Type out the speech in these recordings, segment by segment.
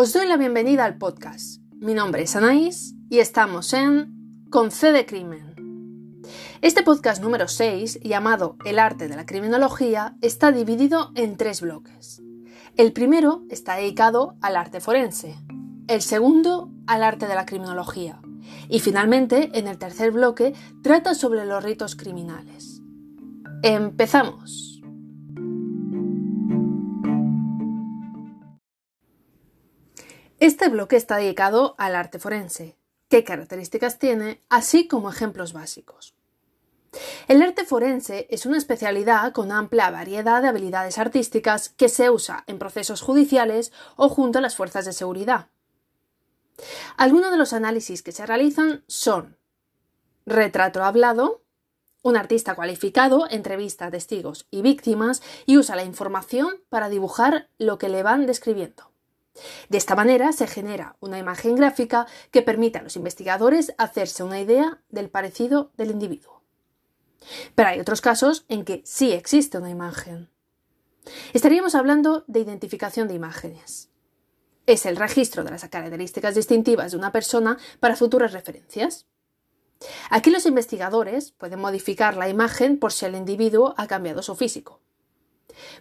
Os doy la bienvenida al podcast. Mi nombre es Anaís y estamos en Con C de Crimen. Este podcast número 6, llamado El arte de la criminología, está dividido en tres bloques. El primero está dedicado al arte forense, el segundo al arte de la criminología y finalmente, en el tercer bloque, trata sobre los ritos criminales. Empezamos. Este bloque está dedicado al arte forense, qué características tiene, así como ejemplos básicos. El arte forense es una especialidad con amplia variedad de habilidades artísticas que se usa en procesos judiciales o junto a las fuerzas de seguridad. Algunos de los análisis que se realizan son retrato hablado, un artista cualificado entrevista testigos y víctimas y usa la información para dibujar lo que le van describiendo. De esta manera se genera una imagen gráfica que permite a los investigadores hacerse una idea del parecido del individuo. Pero hay otros casos en que sí existe una imagen. Estaríamos hablando de identificación de imágenes. Es el registro de las características distintivas de una persona para futuras referencias. Aquí los investigadores pueden modificar la imagen por si el individuo ha cambiado su físico.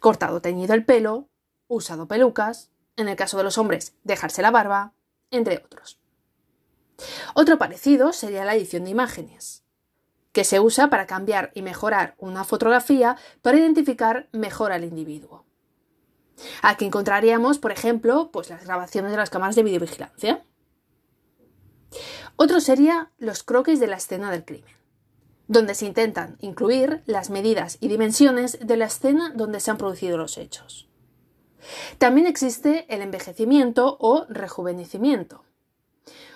Cortado teñido el pelo, usado pelucas, en el caso de los hombres, dejarse la barba, entre otros. Otro parecido sería la edición de imágenes, que se usa para cambiar y mejorar una fotografía para identificar mejor al individuo. Aquí encontraríamos, por ejemplo, pues las grabaciones de las cámaras de videovigilancia. Otro sería los croquis de la escena del crimen, donde se intentan incluir las medidas y dimensiones de la escena donde se han producido los hechos. También existe el envejecimiento o rejuvenecimiento,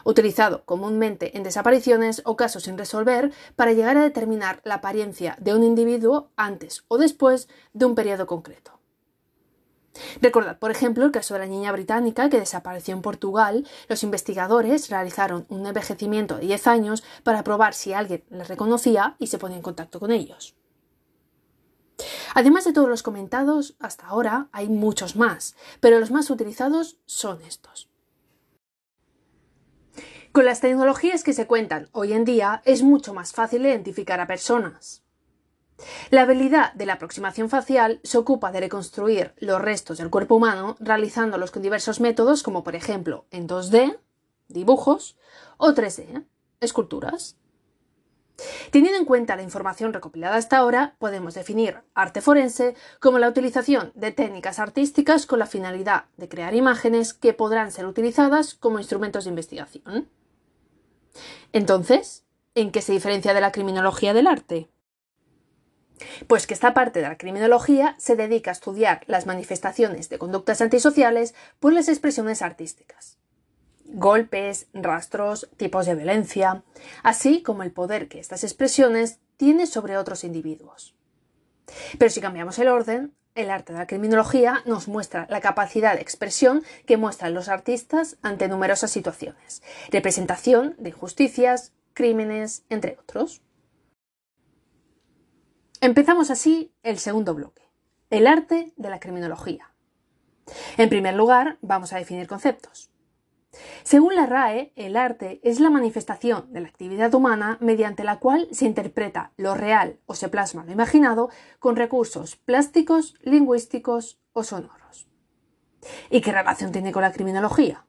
utilizado comúnmente en desapariciones o casos sin resolver para llegar a determinar la apariencia de un individuo antes o después de un periodo concreto. Recordad, por ejemplo, el caso de la niña británica que desapareció en Portugal. Los investigadores realizaron un envejecimiento de 10 años para probar si alguien la reconocía y se ponía en contacto con ellos. Además de todos los comentados, hasta ahora hay muchos más, pero los más utilizados son estos. Con las tecnologías que se cuentan hoy en día es mucho más fácil identificar a personas. La habilidad de la aproximación facial se ocupa de reconstruir los restos del cuerpo humano realizándolos con diversos métodos como por ejemplo en 2D, dibujos, o 3D, esculturas. Teniendo en cuenta la información recopilada hasta ahora, podemos definir arte forense como la utilización de técnicas artísticas con la finalidad de crear imágenes que podrán ser utilizadas como instrumentos de investigación. Entonces, ¿en qué se diferencia de la criminología del arte? Pues que esta parte de la criminología se dedica a estudiar las manifestaciones de conductas antisociales por las expresiones artísticas golpes, rastros, tipos de violencia, así como el poder que estas expresiones tienen sobre otros individuos. Pero si cambiamos el orden, el arte de la criminología nos muestra la capacidad de expresión que muestran los artistas ante numerosas situaciones, representación de injusticias, crímenes, entre otros. Empezamos así el segundo bloque, el arte de la criminología. En primer lugar, vamos a definir conceptos. Según la RAE, el arte es la manifestación de la actividad humana mediante la cual se interpreta lo real o se plasma lo imaginado con recursos plásticos, lingüísticos o sonoros. ¿Y qué relación tiene con la criminología?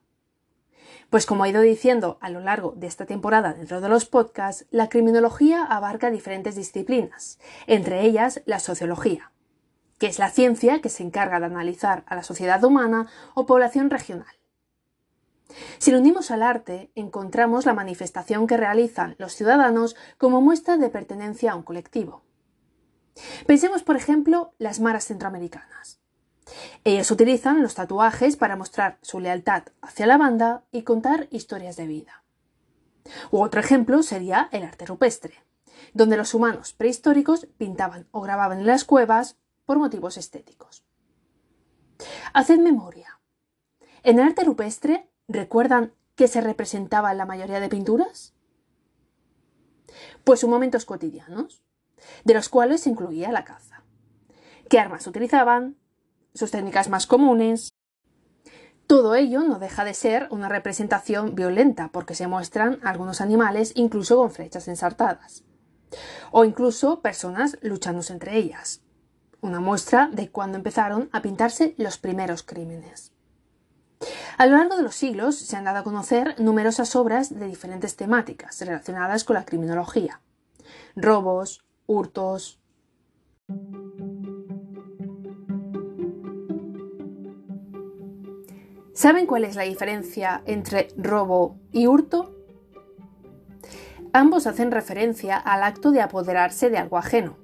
Pues como he ido diciendo a lo largo de esta temporada dentro de los podcasts, la criminología abarca diferentes disciplinas, entre ellas la sociología, que es la ciencia que se encarga de analizar a la sociedad humana o población regional si lo unimos al arte, encontramos la manifestación que realizan los ciudadanos como muestra de pertenencia a un colectivo. Pensemos, por ejemplo, las maras centroamericanas. Ellos utilizan los tatuajes para mostrar su lealtad hacia la banda y contar historias de vida. U otro ejemplo sería el arte rupestre, donde los humanos prehistóricos pintaban o grababan en las cuevas por motivos estéticos. Haced memoria. En el arte rupestre ¿Recuerdan qué se representaba en la mayoría de pinturas? Pues sus momentos cotidianos, de los cuales se incluía la caza. qué armas utilizaban, sus técnicas más comunes. Todo ello no deja de ser una representación violenta porque se muestran algunos animales incluso con flechas ensartadas o incluso personas luchándose entre ellas. Una muestra de cuando empezaron a pintarse los primeros crímenes. A lo largo de los siglos se han dado a conocer numerosas obras de diferentes temáticas relacionadas con la criminología. Robos, hurtos. ¿Saben cuál es la diferencia entre robo y hurto? Ambos hacen referencia al acto de apoderarse de algo ajeno.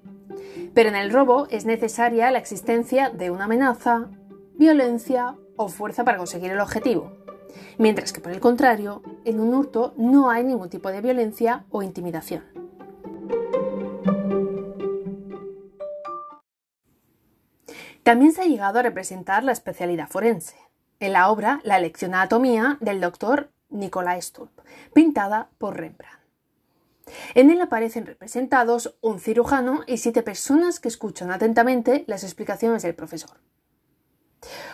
Pero en el robo es necesaria la existencia de una amenaza, violencia o fuerza para conseguir el objetivo, mientras que por el contrario, en un hurto no hay ningún tipo de violencia o intimidación. También se ha llegado a representar la especialidad forense, en la obra La lección de anatomía del doctor Nicolás Stulp, pintada por Rembrandt. En él aparecen representados un cirujano y siete personas que escuchan atentamente las explicaciones del profesor.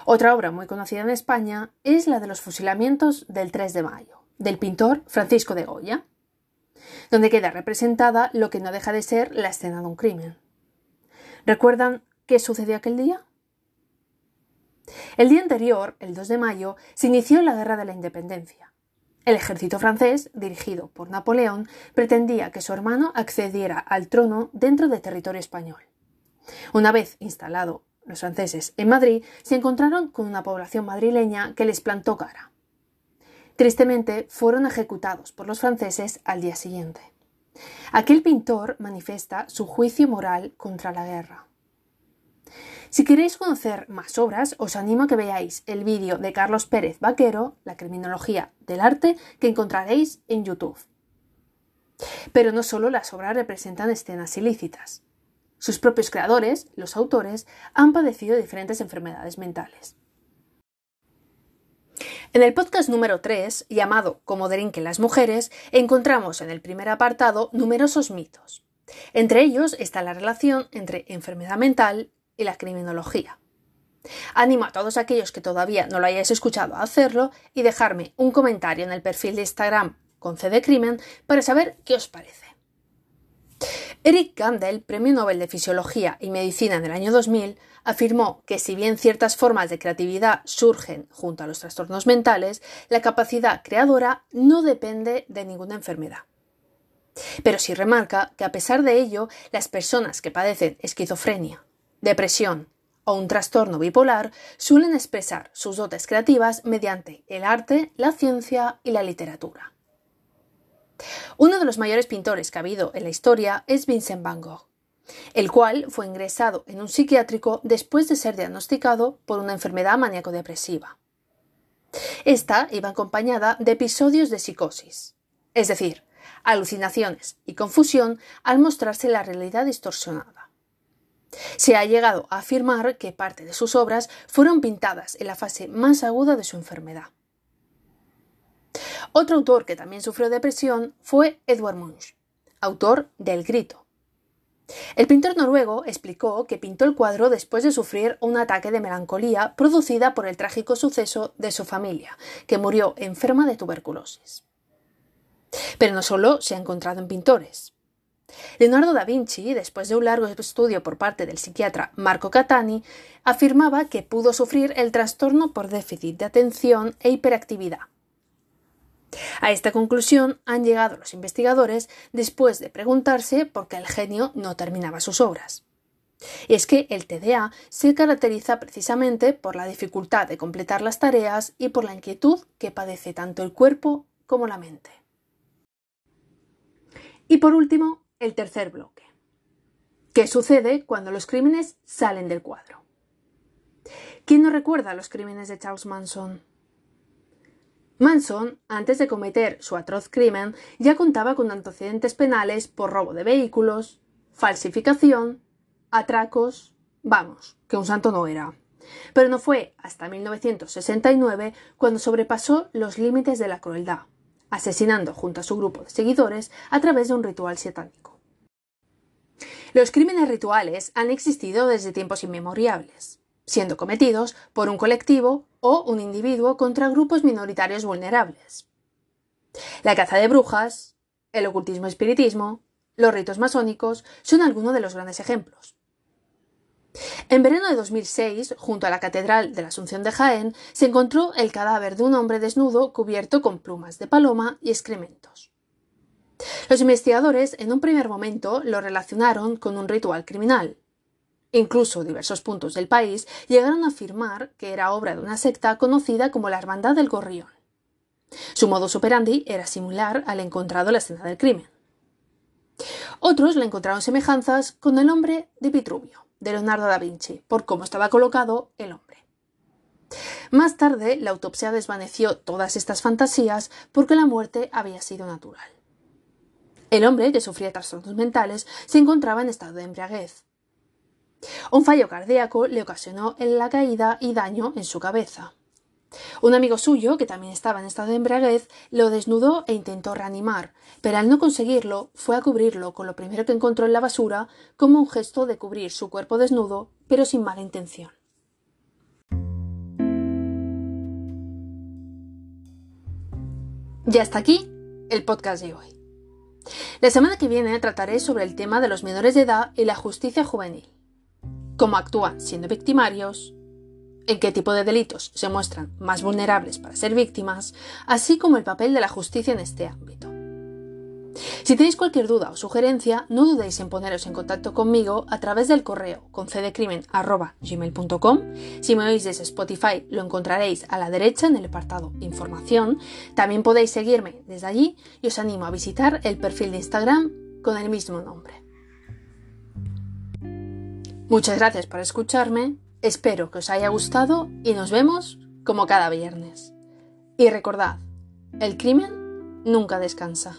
Otra obra muy conocida en España es la de los fusilamientos del 3 de mayo, del pintor Francisco de Goya, donde queda representada lo que no deja de ser la escena de un crimen. ¿Recuerdan qué sucedió aquel día? El día anterior, el 2 de mayo, se inició la Guerra de la Independencia. El ejército francés, dirigido por Napoleón, pretendía que su hermano accediera al trono dentro del territorio español. Una vez instalado los franceses en Madrid, se encontraron con una población madrileña que les plantó cara. Tristemente, fueron ejecutados por los franceses al día siguiente. Aquel pintor manifiesta su juicio moral contra la guerra. Si queréis conocer más obras, os animo a que veáis el vídeo de Carlos Pérez Vaquero, La criminología del arte, que encontraréis en YouTube. Pero no solo las obras representan escenas ilícitas. Sus propios creadores, los autores, han padecido diferentes enfermedades mentales. En el podcast número 3, llamado Cómo delinquen las mujeres, encontramos en el primer apartado numerosos mitos. Entre ellos está la relación entre enfermedad mental y la criminología. Animo a todos aquellos que todavía no lo hayáis escuchado a hacerlo y dejarme un comentario en el perfil de Instagram con C Crimen para saber qué os parece. Eric Kandel, Premio Nobel de Fisiología y Medicina en el año 2000, afirmó que si bien ciertas formas de creatividad surgen junto a los trastornos mentales, la capacidad creadora no depende de ninguna enfermedad. Pero sí remarca que a pesar de ello, las personas que padecen esquizofrenia, depresión o un trastorno bipolar suelen expresar sus dotes creativas mediante el arte, la ciencia y la literatura. Uno de los mayores pintores que ha habido en la historia es Vincent Van Gogh, el cual fue ingresado en un psiquiátrico después de ser diagnosticado por una enfermedad maníaco-depresiva. Esta iba acompañada de episodios de psicosis, es decir, alucinaciones y confusión al mostrarse la realidad distorsionada. Se ha llegado a afirmar que parte de sus obras fueron pintadas en la fase más aguda de su enfermedad. Otro autor que también sufrió depresión fue Edvard Munch, autor del Grito. El pintor noruego explicó que pintó el cuadro después de sufrir un ataque de melancolía producida por el trágico suceso de su familia, que murió enferma de tuberculosis. Pero no solo se ha encontrado en pintores. Leonardo da Vinci, después de un largo estudio por parte del psiquiatra Marco Catani, afirmaba que pudo sufrir el trastorno por déficit de atención e hiperactividad. A esta conclusión han llegado los investigadores después de preguntarse por qué el genio no terminaba sus obras. Es que el TDA se caracteriza precisamente por la dificultad de completar las tareas y por la inquietud que padece tanto el cuerpo como la mente. Y por último, el tercer bloque. ¿Qué sucede cuando los crímenes salen del cuadro? ¿Quién no recuerda los crímenes de Charles Manson? Manson, antes de cometer su atroz crimen, ya contaba con antecedentes penales por robo de vehículos, falsificación, atracos. Vamos, que un santo no era. Pero no fue hasta 1969 cuando sobrepasó los límites de la crueldad, asesinando junto a su grupo de seguidores a través de un ritual satánico. Los crímenes rituales han existido desde tiempos inmemoriales, siendo cometidos por un colectivo o un individuo contra grupos minoritarios vulnerables. La caza de brujas, el ocultismo espiritismo, los ritos masónicos son algunos de los grandes ejemplos. En verano de 2006, junto a la Catedral de la Asunción de Jaén, se encontró el cadáver de un hombre desnudo cubierto con plumas de paloma y excrementos. Los investigadores en un primer momento lo relacionaron con un ritual criminal. Incluso diversos puntos del país llegaron a afirmar que era obra de una secta conocida como la Hermandad del Gorrión. Su modus operandi era similar al encontrado en la escena del crimen. Otros le encontraron semejanzas con el hombre de Vitruvio, de Leonardo da Vinci, por cómo estaba colocado el hombre. Más tarde, la autopsia desvaneció todas estas fantasías porque la muerte había sido natural. El hombre, que sufría trastornos mentales, se encontraba en estado de embriaguez. Un fallo cardíaco le ocasionó la caída y daño en su cabeza. Un amigo suyo, que también estaba en estado de embriaguez, lo desnudó e intentó reanimar, pero al no conseguirlo, fue a cubrirlo con lo primero que encontró en la basura como un gesto de cubrir su cuerpo desnudo, pero sin mala intención. Y hasta aquí el podcast de hoy. La semana que viene trataré sobre el tema de los menores de edad y la justicia juvenil. Cómo actúan siendo victimarios, en qué tipo de delitos se muestran más vulnerables para ser víctimas, así como el papel de la justicia en este ámbito. Si tenéis cualquier duda o sugerencia, no dudéis en poneros en contacto conmigo a través del correo concedecrimen.gmail.com. Si me oís desde Spotify, lo encontraréis a la derecha en el apartado Información. También podéis seguirme desde allí y os animo a visitar el perfil de Instagram con el mismo nombre. Muchas gracias por escucharme Espero que os haya gustado y nos vemos como cada viernes. Y recordad, el crimen nunca descansa.